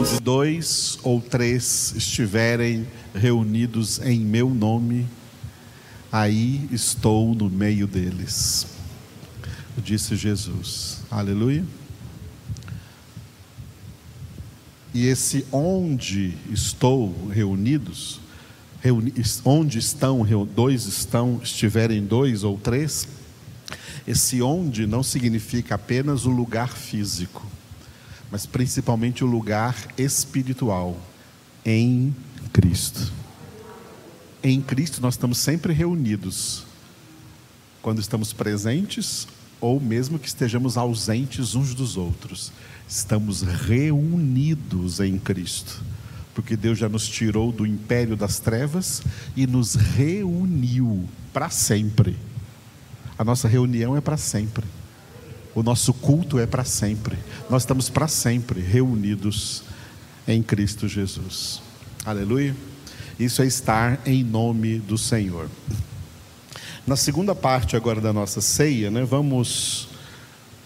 Onde dois ou três estiverem reunidos em meu nome, aí estou no meio deles. Disse Jesus. Aleluia. E esse onde estou reunidos, reuni, onde estão, dois estão, estiverem dois ou três, esse onde não significa apenas o lugar físico, mas principalmente o lugar espiritual, em Cristo. Em Cristo nós estamos sempre reunidos, quando estamos presentes ou mesmo que estejamos ausentes uns dos outros, estamos reunidos em Cristo, porque Deus já nos tirou do império das trevas e nos reuniu para sempre. A nossa reunião é para sempre. O nosso culto é para sempre. Nós estamos para sempre reunidos em Cristo Jesus. Aleluia. Isso é estar em nome do Senhor. Na segunda parte agora da nossa ceia, né, vamos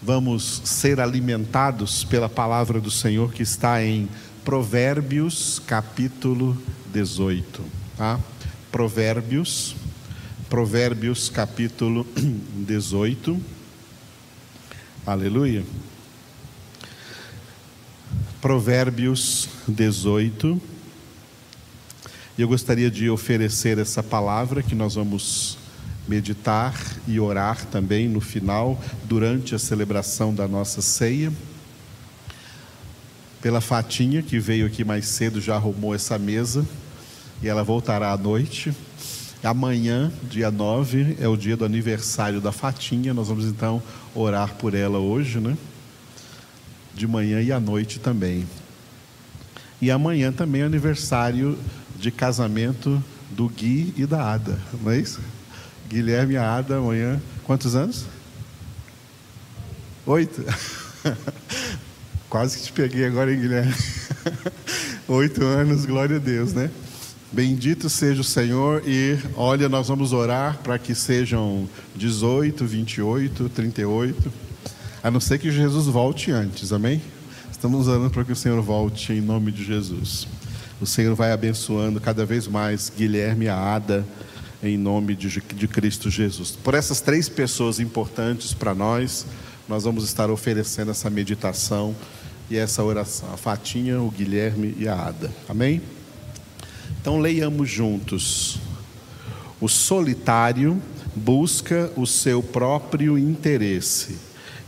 vamos ser alimentados pela palavra do Senhor que está em Provérbios capítulo 18, tá? Provérbios Provérbios capítulo 18. Aleluia. Provérbios 18. E eu gostaria de oferecer essa palavra que nós vamos meditar e orar também no final, durante a celebração da nossa ceia. Pela Fatinha, que veio aqui mais cedo, já arrumou essa mesa, e ela voltará à noite. Amanhã, dia 9, é o dia do aniversário da Fatinha. Nós vamos então orar por ela hoje, né? De manhã e à noite também. E amanhã também é aniversário de casamento do Gui e da Ada, não é isso? Guilherme e a Ada amanhã. Quantos anos? Oito? Quase que te peguei agora, hein, Guilherme? Oito anos, glória a Deus, né? Bendito seja o Senhor e olha, nós vamos orar para que sejam 18, 28, 38, a não ser que Jesus volte antes, amém? Estamos orando para que o Senhor volte em nome de Jesus. O Senhor vai abençoando cada vez mais Guilherme e a Ada em nome de, de Cristo Jesus. Por essas três pessoas importantes para nós, nós vamos estar oferecendo essa meditação e essa oração. A Fatinha, o Guilherme e a Ada. Amém? Então leiamos juntos. O solitário busca o seu próprio interesse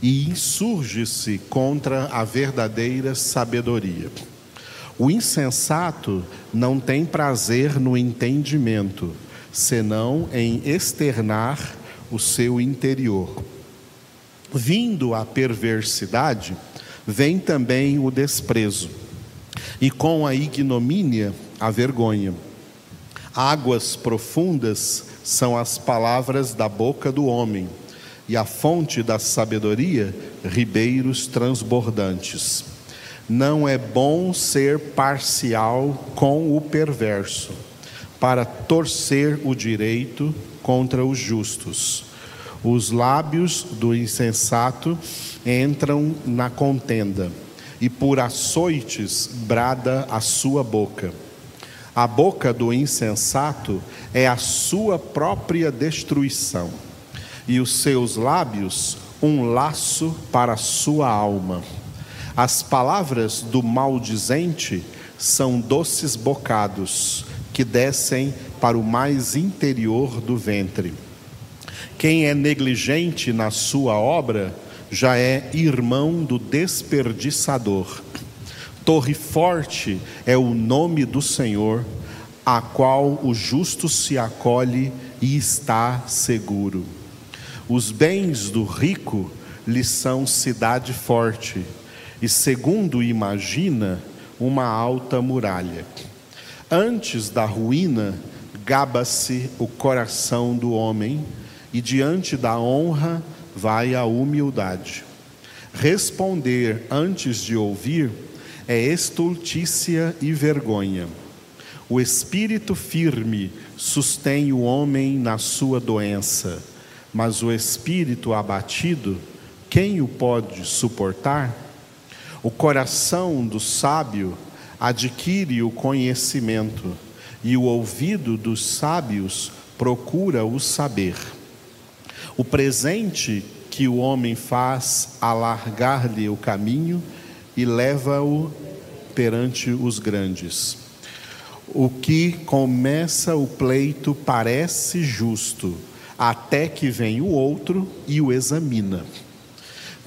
e insurge-se contra a verdadeira sabedoria. O insensato não tem prazer no entendimento, senão em externar o seu interior. Vindo a perversidade, vem também o desprezo, e com a ignomínia a vergonha. Águas profundas são as palavras da boca do homem, e a fonte da sabedoria, ribeiros transbordantes. Não é bom ser parcial com o perverso, para torcer o direito contra os justos. Os lábios do insensato entram na contenda, e por açoites brada a sua boca. A boca do insensato é a sua própria destruição, e os seus lábios um laço para a sua alma. As palavras do maldizente são doces bocados que descem para o mais interior do ventre. Quem é negligente na sua obra já é irmão do desperdiçador. Torre forte é o nome do Senhor, a qual o justo se acolhe e está seguro. Os bens do rico lhe são cidade forte, e segundo imagina, uma alta muralha. Antes da ruína, gaba-se o coração do homem, e diante da honra vai a humildade. Responder antes de ouvir é estultícia e vergonha. O espírito firme sustém o homem na sua doença, mas o espírito abatido, quem o pode suportar? O coração do sábio adquire o conhecimento, e o ouvido dos sábios procura o saber. O presente que o homem faz alargar-lhe o caminho e leva-o perante os grandes. O que começa o pleito parece justo, até que vem o outro e o examina.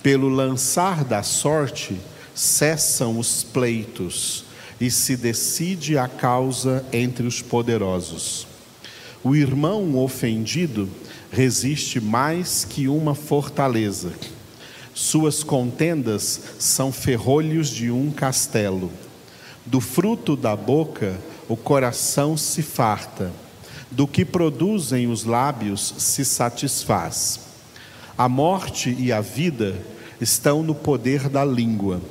Pelo lançar da sorte, cessam os pleitos e se decide a causa entre os poderosos. O irmão ofendido resiste mais que uma fortaleza. Suas contendas são ferrolhos de um castelo. Do fruto da boca o coração se farta, do que produzem os lábios se satisfaz. A morte e a vida estão no poder da língua.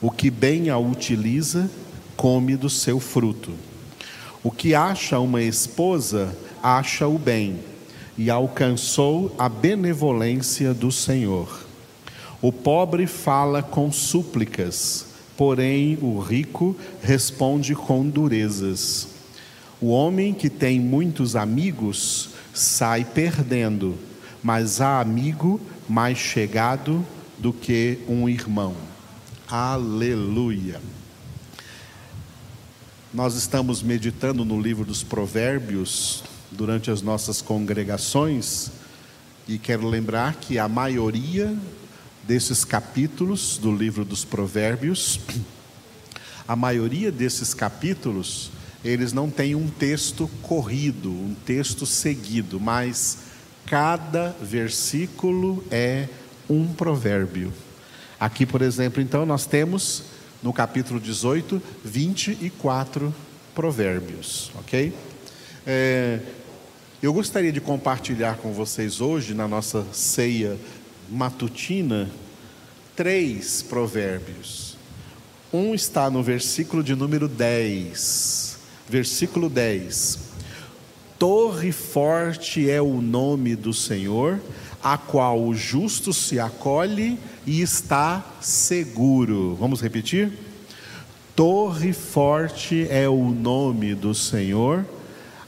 O que bem a utiliza, come do seu fruto. O que acha uma esposa, acha o bem, e alcançou a benevolência do Senhor. O pobre fala com súplicas, porém o rico responde com durezas. O homem que tem muitos amigos sai perdendo, mas há amigo mais chegado do que um irmão. Aleluia. Nós estamos meditando no livro dos Provérbios durante as nossas congregações e quero lembrar que a maioria desses capítulos do livro dos Provérbios, a maioria desses capítulos, eles não têm um texto corrido, um texto seguido, mas cada versículo é um provérbio. Aqui, por exemplo, então, nós temos no capítulo 18, 24 provérbios, ok? É, eu gostaria de compartilhar com vocês hoje, na nossa ceia matutina três provérbios. Um está no versículo de número 10. Versículo 10. Torre forte é o nome do Senhor, a qual o justo se acolhe e está seguro. Vamos repetir? Torre forte é o nome do Senhor,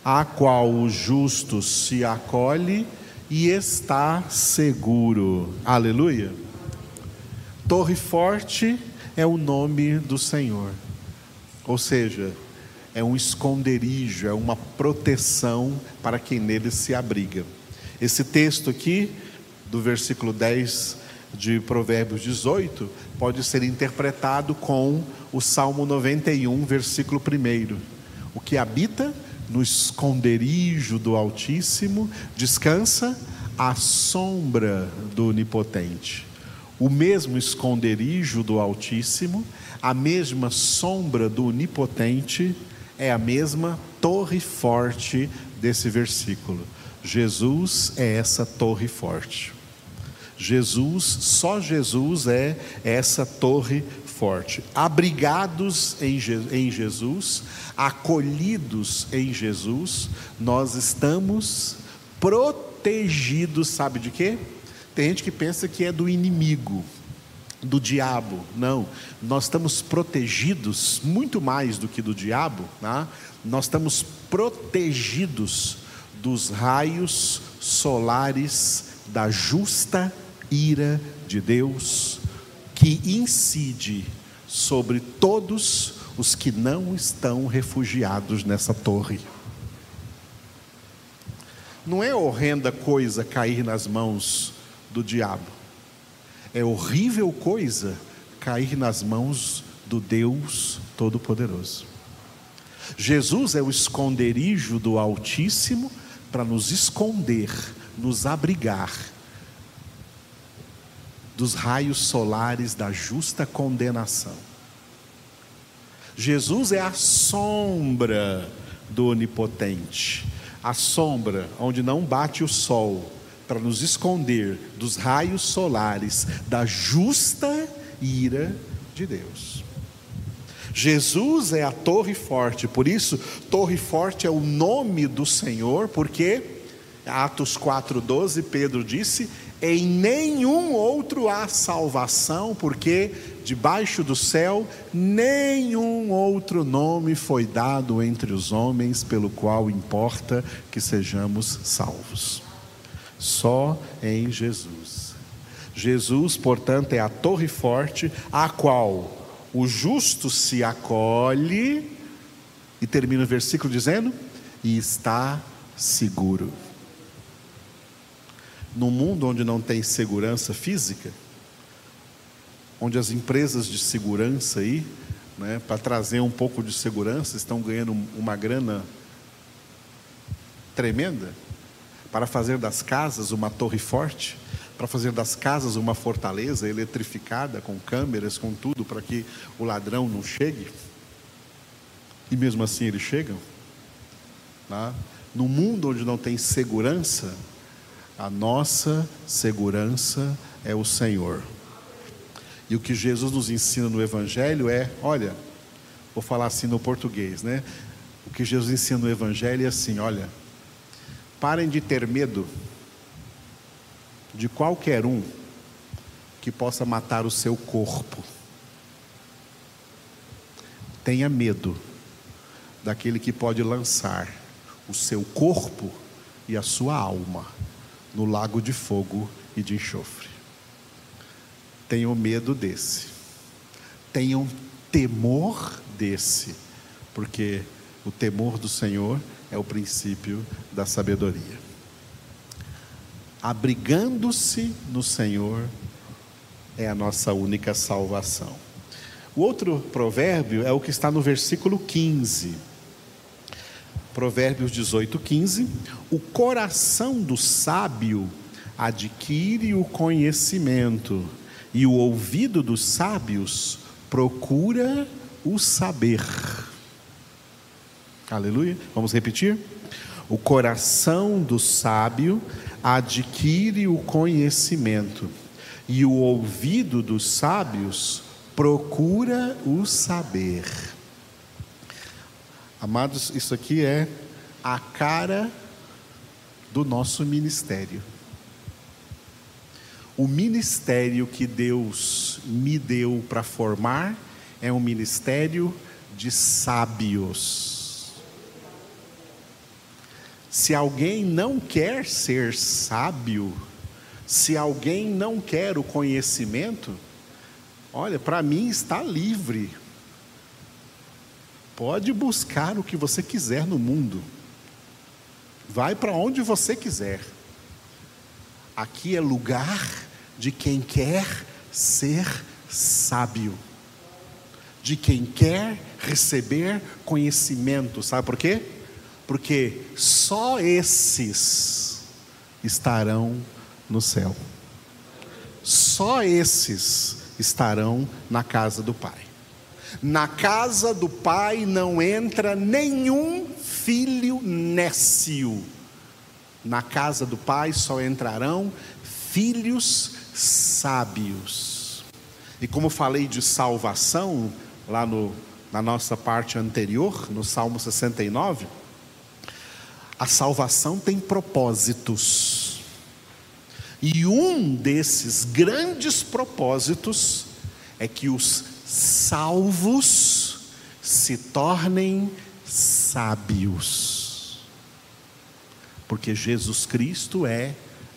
a qual o justo se acolhe e está seguro. Aleluia. Torre forte é o nome do Senhor. Ou seja, é um esconderijo, é uma proteção para quem nele se abriga. Esse texto aqui, do versículo 10 de Provérbios 18, pode ser interpretado com o Salmo 91, versículo 1. O que habita no esconderijo do Altíssimo, descansa à sombra do Onipotente. O mesmo esconderijo do Altíssimo, a mesma sombra do Onipotente, é a mesma torre forte desse versículo. Jesus é essa torre forte. Jesus, só Jesus é essa torre forte. Abrigados em, em Jesus, acolhidos em Jesus, nós estamos protegidos, sabe de quê? Tem gente que pensa que é do inimigo, do diabo. Não, nós estamos protegidos muito mais do que do diabo, né? nós estamos protegidos dos raios solares da justa ira de Deus que incide sobre todos os que não estão refugiados nessa torre. Não é horrenda coisa cair nas mãos do diabo, é horrível coisa cair nas mãos do Deus Todo-Poderoso. Jesus é o esconderijo do Altíssimo para nos esconder, nos abrigar dos raios solares da justa condenação. Jesus é a sombra do Onipotente, a sombra onde não bate o sol, para nos esconder dos raios solares da justa ira de Deus. Jesus é a torre forte, por isso, torre forte é o nome do Senhor, porque Atos 4,12, Pedro disse: em nenhum outro há salvação, porque debaixo do céu nenhum outro nome foi dado entre os homens pelo qual importa que sejamos salvos. Só em Jesus. Jesus, portanto, é a torre forte a qual o justo se acolhe, e termina o versículo dizendo: e está seguro. No mundo onde não tem segurança física, onde as empresas de segurança aí, né, para trazer um pouco de segurança, estão ganhando uma grana tremenda para fazer das casas uma torre forte, para fazer das casas uma fortaleza eletrificada com câmeras, com tudo, para que o ladrão não chegue. E mesmo assim eles chegam. Tá? No mundo onde não tem segurança, a nossa segurança é o Senhor. E o que Jesus nos ensina no Evangelho é: olha, vou falar assim no português, né? O que Jesus ensina no Evangelho é assim: olha, parem de ter medo de qualquer um que possa matar o seu corpo. Tenha medo daquele que pode lançar o seu corpo e a sua alma no lago de fogo e de enxofre. Tenham medo desse, tenham temor desse, porque o temor do Senhor é o princípio da sabedoria. Abrigando-se no Senhor é a nossa única salvação. O outro provérbio é o que está no versículo 15 Provérbios 18, 15. O coração do sábio adquire o conhecimento, e o ouvido dos sábios procura o saber. Aleluia. Vamos repetir? O coração do sábio adquire o conhecimento, e o ouvido dos sábios procura o saber. Amados, isso aqui é a cara do nosso ministério. O ministério que Deus me deu para formar é um ministério de sábios. Se alguém não quer ser sábio, se alguém não quer o conhecimento, olha, para mim está livre Pode buscar o que você quiser no mundo. Vai para onde você quiser. Aqui é lugar de quem quer ser sábio, de quem quer receber conhecimento. Sabe por quê? Porque só esses estarão no céu. Só esses estarão na casa do Pai. Na casa do pai não entra nenhum filho nécio. Na casa do pai só entrarão filhos sábios. E como falei de salvação lá no, na nossa parte anterior, no Salmo 69, a salvação tem propósitos. E um desses grandes propósitos é que os salvos se tornem sábios. Porque Jesus Cristo é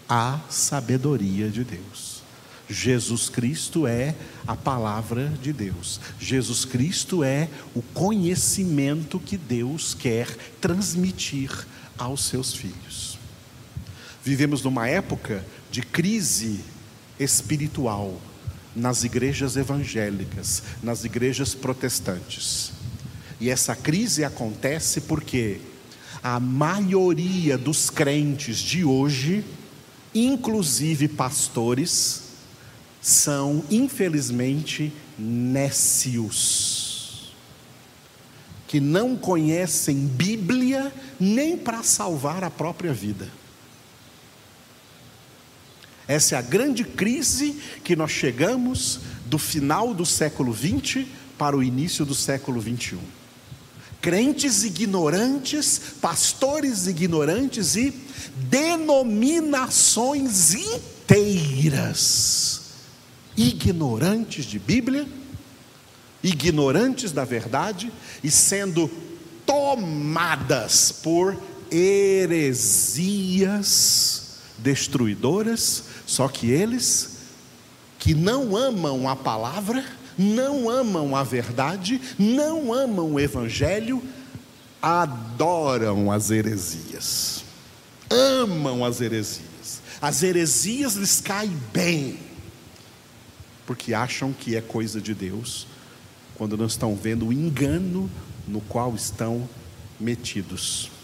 a sabedoria de Deus. Jesus Cristo é a palavra de Deus. Jesus Cristo é o conhecimento que Deus quer transmitir aos seus filhos. Vivemos numa época de crise espiritual nas igrejas evangélicas, nas igrejas protestantes. E essa crise acontece porque a maioria dos crentes de hoje, inclusive pastores, são infelizmente nécios, que não conhecem Bíblia nem para salvar a própria vida. Essa é a grande crise que nós chegamos do final do século 20 para o início do século 21. Crentes ignorantes, pastores ignorantes e denominações inteiras ignorantes de Bíblia, ignorantes da verdade e sendo tomadas por heresias destruidoras, só que eles que não amam a palavra, não amam a verdade, não amam o evangelho, adoram as heresias. Amam as heresias. As heresias lhes caem bem, porque acham que é coisa de Deus, quando não estão vendo o engano no qual estão metidos.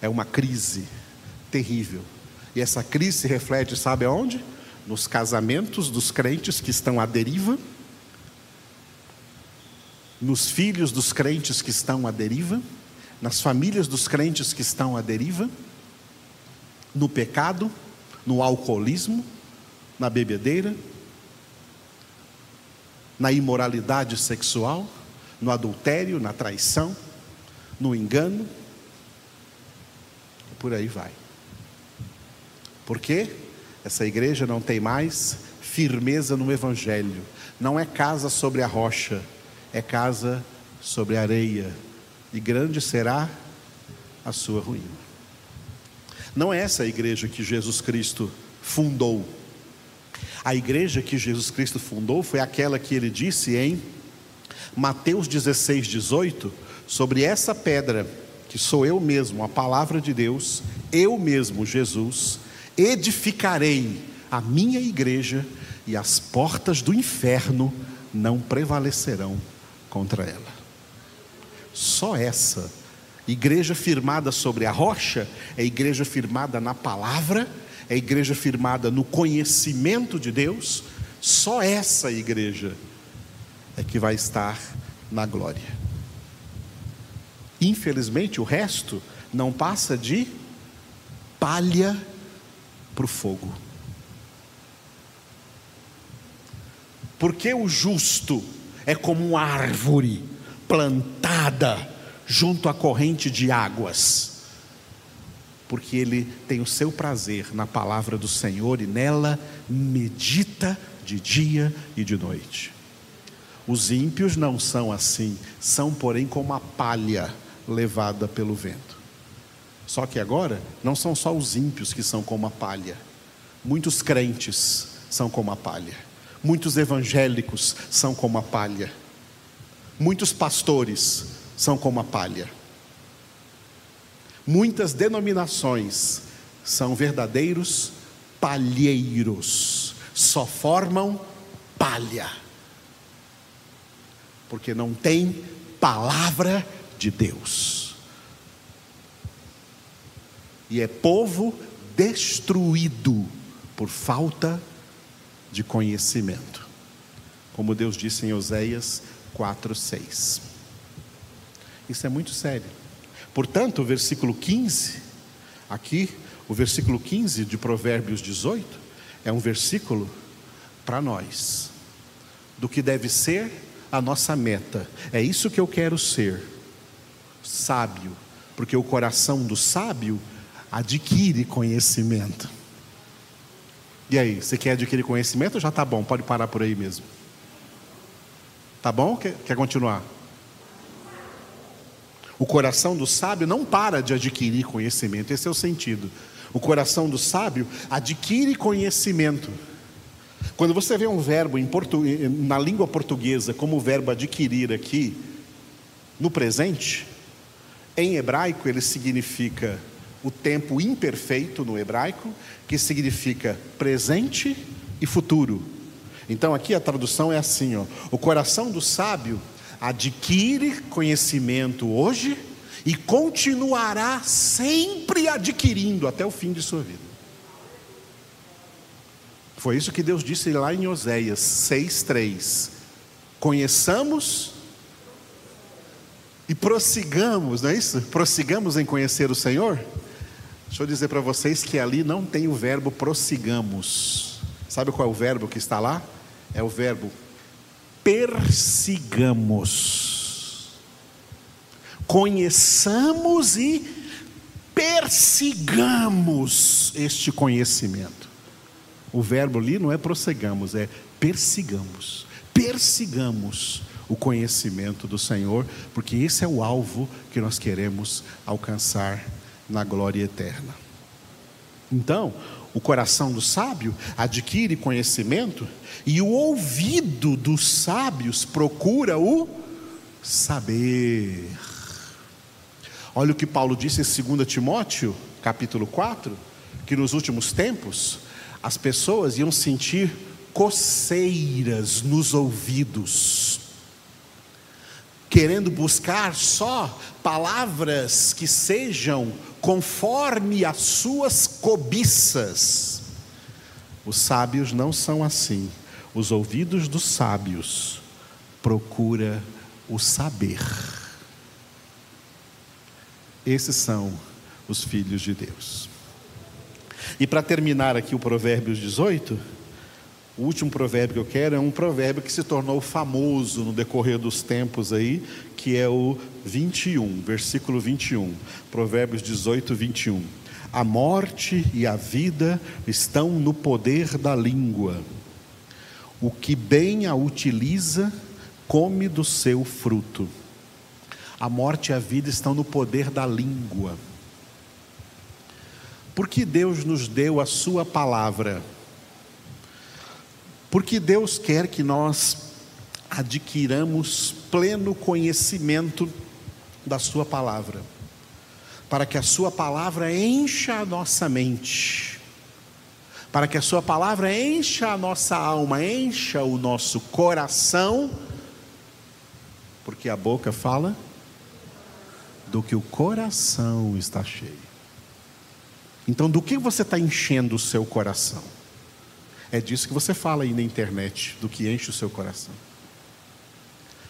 É uma crise terrível. E essa crise se reflete, sabe aonde? Nos casamentos dos crentes que estão à deriva, nos filhos dos crentes que estão à deriva, nas famílias dos crentes que estão à deriva, no pecado, no alcoolismo, na bebedeira, na imoralidade sexual, no adultério, na traição, no engano, por aí vai. Porque essa igreja não tem mais firmeza no Evangelho, não é casa sobre a rocha, é casa sobre a areia, e grande será a sua ruína. Não é essa a igreja que Jesus Cristo fundou. A igreja que Jesus Cristo fundou foi aquela que ele disse em Mateus 16, 18: sobre essa pedra, que sou eu mesmo, a palavra de Deus, eu mesmo, Jesus, edificarei a minha igreja e as portas do inferno não prevalecerão contra ela. Só essa igreja firmada sobre a rocha é igreja firmada na palavra é igreja firmada no conhecimento de Deus, só essa igreja é que vai estar na glória. Infelizmente, o resto não passa de palha para o fogo. Porque o justo é como uma árvore plantada junto à corrente de águas porque ele tem o seu prazer na palavra do Senhor e nela medita de dia e de noite. Os ímpios não são assim, são, porém, como a palha levada pelo vento. Só que agora, não são só os ímpios que são como a palha, muitos crentes são como a palha, muitos evangélicos são como a palha, muitos pastores são como a palha. Muitas denominações são verdadeiros palheiros, só formam palha, porque não tem palavra de Deus. E é povo destruído por falta de conhecimento. Como Deus disse em Oséias 4:6. Isso é muito sério. Portanto, o versículo 15, aqui, o versículo 15 de Provérbios 18, é um versículo para nós, do que deve ser a nossa meta. É isso que eu quero ser, sábio, porque o coração do sábio adquire conhecimento. E aí, você quer adquirir conhecimento? Já está bom, pode parar por aí mesmo. Tá bom? Quer, quer continuar? O coração do sábio não para de adquirir conhecimento, esse é o sentido. O coração do sábio adquire conhecimento. Quando você vê um verbo na língua portuguesa, como o verbo adquirir aqui, no presente, em hebraico ele significa o tempo imperfeito no hebraico, que significa presente e futuro. Então aqui a tradução é assim: ó, o coração do sábio adquire conhecimento hoje e continuará sempre adquirindo até o fim de sua vida. Foi isso que Deus disse lá em Oséias 6:3. Conheçamos e prossigamos, não é isso? Prossigamos em conhecer o Senhor. Deixa eu dizer para vocês que ali não tem o verbo prossigamos. Sabe qual é o verbo que está lá? É o verbo persigamos. Conheçamos e persigamos este conhecimento. O verbo ali não é prossigamos, é persigamos. Persigamos o conhecimento do Senhor, porque esse é o alvo que nós queremos alcançar na glória eterna. Então, o coração do sábio adquire conhecimento e o ouvido dos sábios procura o saber. Olha o que Paulo disse em 2 Timóteo, capítulo 4, que nos últimos tempos as pessoas iam sentir coceiras nos ouvidos, querendo buscar só palavras que sejam conforme as suas cobiças. Os sábios não são assim. Os ouvidos dos sábios procura o saber. Esses são os filhos de Deus. E para terminar aqui o Provérbios 18, o último provérbio que eu quero é um provérbio que se tornou famoso no decorrer dos tempos aí, que é o 21, versículo 21. Provérbios 18, 21. A morte e a vida estão no poder da língua. O que bem a utiliza, come do seu fruto. A morte e a vida estão no poder da língua. Porque Deus nos deu a Sua palavra porque Deus quer que nós adquiramos pleno conhecimento da Sua palavra, para que a Sua palavra encha a nossa mente, para que a Sua palavra encha a nossa alma, encha o nosso coração, porque a boca fala do que o coração está cheio. Então, do que você está enchendo o seu coração? É disso que você fala aí na internet, do que enche o seu coração.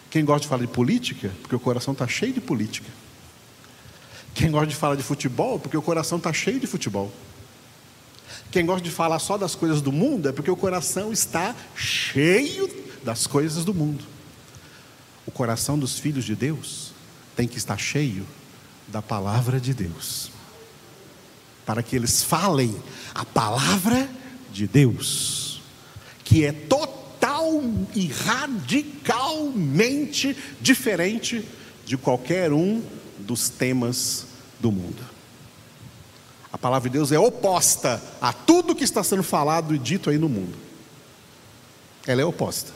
Quem gosta de falar de política, porque o coração está cheio de política. Quem gosta de falar de futebol, porque o coração está cheio de futebol. Quem gosta de falar só das coisas do mundo, é porque o coração está cheio das coisas do mundo. O coração dos filhos de Deus tem que estar cheio da palavra de Deus, para que eles falem a palavra de Deus, que é total e radicalmente diferente de qualquer um dos temas do mundo. A palavra de Deus é oposta a tudo que está sendo falado e dito aí no mundo. Ela é oposta.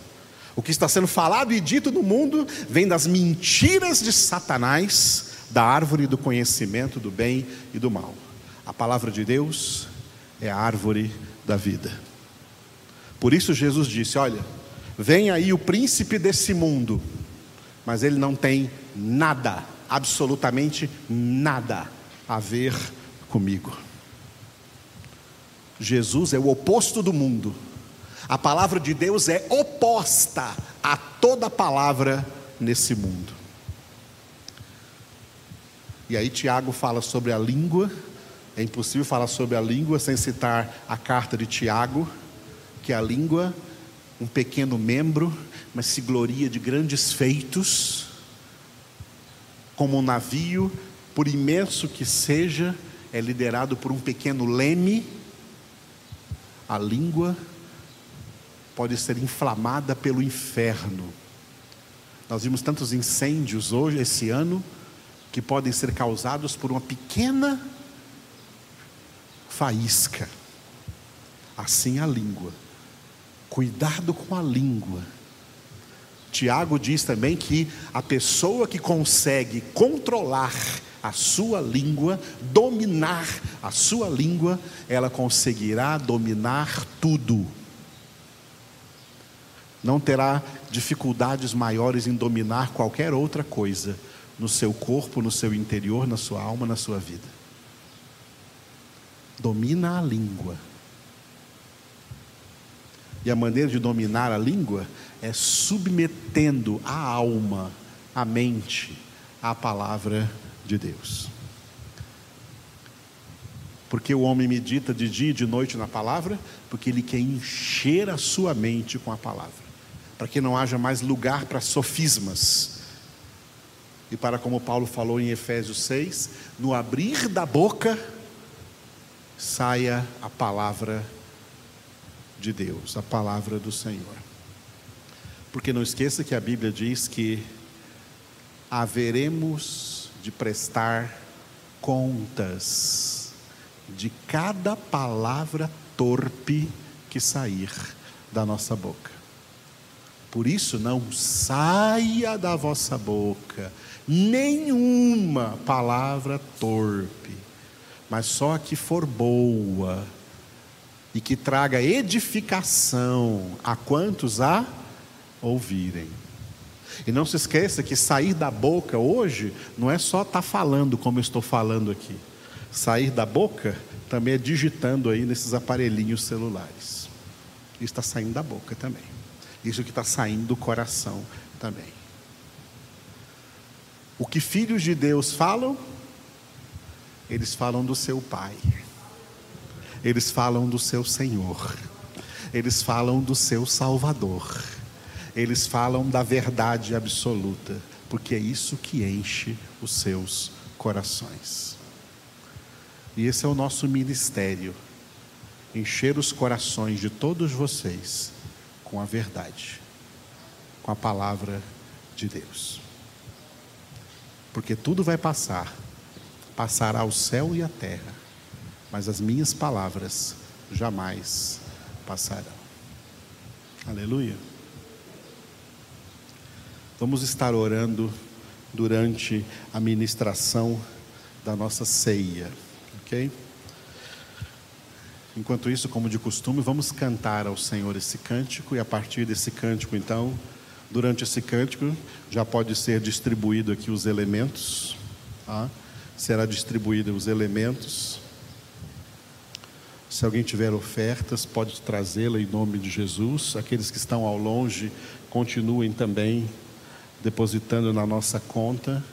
O que está sendo falado e dito no mundo vem das mentiras de Satanás, da árvore do conhecimento do bem e do mal. A palavra de Deus é a árvore da vida. Por isso Jesus disse: Olha, vem aí o príncipe desse mundo, mas ele não tem nada, absolutamente nada a ver comigo. Jesus é o oposto do mundo. A palavra de Deus é oposta a toda palavra nesse mundo. E aí Tiago fala sobre a língua é impossível falar sobre a língua sem citar a carta de Tiago, que é a língua, um pequeno membro, mas se gloria de grandes feitos, como um navio, por imenso que seja, é liderado por um pequeno leme. A língua pode ser inflamada pelo inferno. Nós vimos tantos incêndios hoje, esse ano, que podem ser causados por uma pequena faísca. Assim a língua. Cuidado com a língua. Tiago diz também que a pessoa que consegue controlar a sua língua, dominar a sua língua, ela conseguirá dominar tudo. Não terá dificuldades maiores em dominar qualquer outra coisa no seu corpo, no seu interior, na sua alma, na sua vida domina a língua. E a maneira de dominar a língua é submetendo a alma, a mente, à palavra de Deus. Porque o homem medita de dia e de noite na palavra? Porque ele quer encher a sua mente com a palavra, para que não haja mais lugar para sofismas, E para como Paulo falou em Efésios 6, no abrir da boca saia a palavra de Deus, a palavra do Senhor. Porque não esqueça que a Bíblia diz que haveremos de prestar contas de cada palavra torpe que sair da nossa boca. Por isso, não saia da vossa boca nenhuma palavra torpe, mas só a que for boa e que traga edificação a quantos a ouvirem. E não se esqueça que sair da boca hoje não é só estar tá falando como eu estou falando aqui. Sair da boca também é digitando aí nesses aparelhinhos celulares. Isso está saindo da boca também. Isso que está saindo do coração também. O que filhos de Deus falam, eles falam do seu Pai, eles falam do seu Senhor, eles falam do seu Salvador, eles falam da verdade absoluta, porque é isso que enche os seus corações. E esse é o nosso ministério encher os corações de todos vocês com a verdade, com a palavra de Deus. Porque tudo vai passar, passará o céu e a terra, mas as minhas palavras jamais passarão. Aleluia. Vamos estar orando durante a ministração da nossa ceia. Ok? Enquanto isso, como de costume, vamos cantar ao Senhor esse cântico, e a partir desse cântico, então, durante esse cântico, já pode ser distribuído aqui os elementos, tá? Será distribuído os elementos. Se alguém tiver ofertas, pode trazê-la em nome de Jesus. Aqueles que estão ao longe, continuem também depositando na nossa conta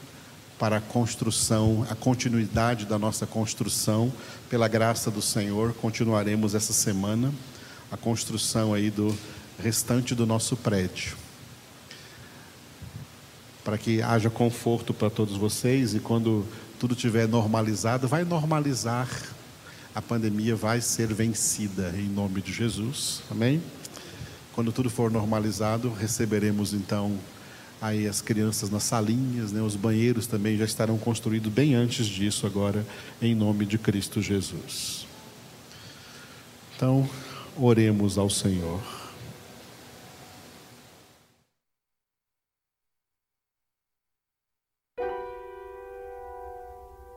para a construção, a continuidade da nossa construção, pela graça do Senhor, continuaremos essa semana a construção aí do restante do nosso prédio. Para que haja conforto para todos vocês e quando tudo estiver normalizado, vai normalizar. A pandemia vai ser vencida em nome de Jesus. Amém? Quando tudo for normalizado, receberemos então aí as crianças nas salinhas, né? os banheiros também já estarão construídos bem antes disso agora, em nome de Cristo Jesus. Então, oremos ao Senhor.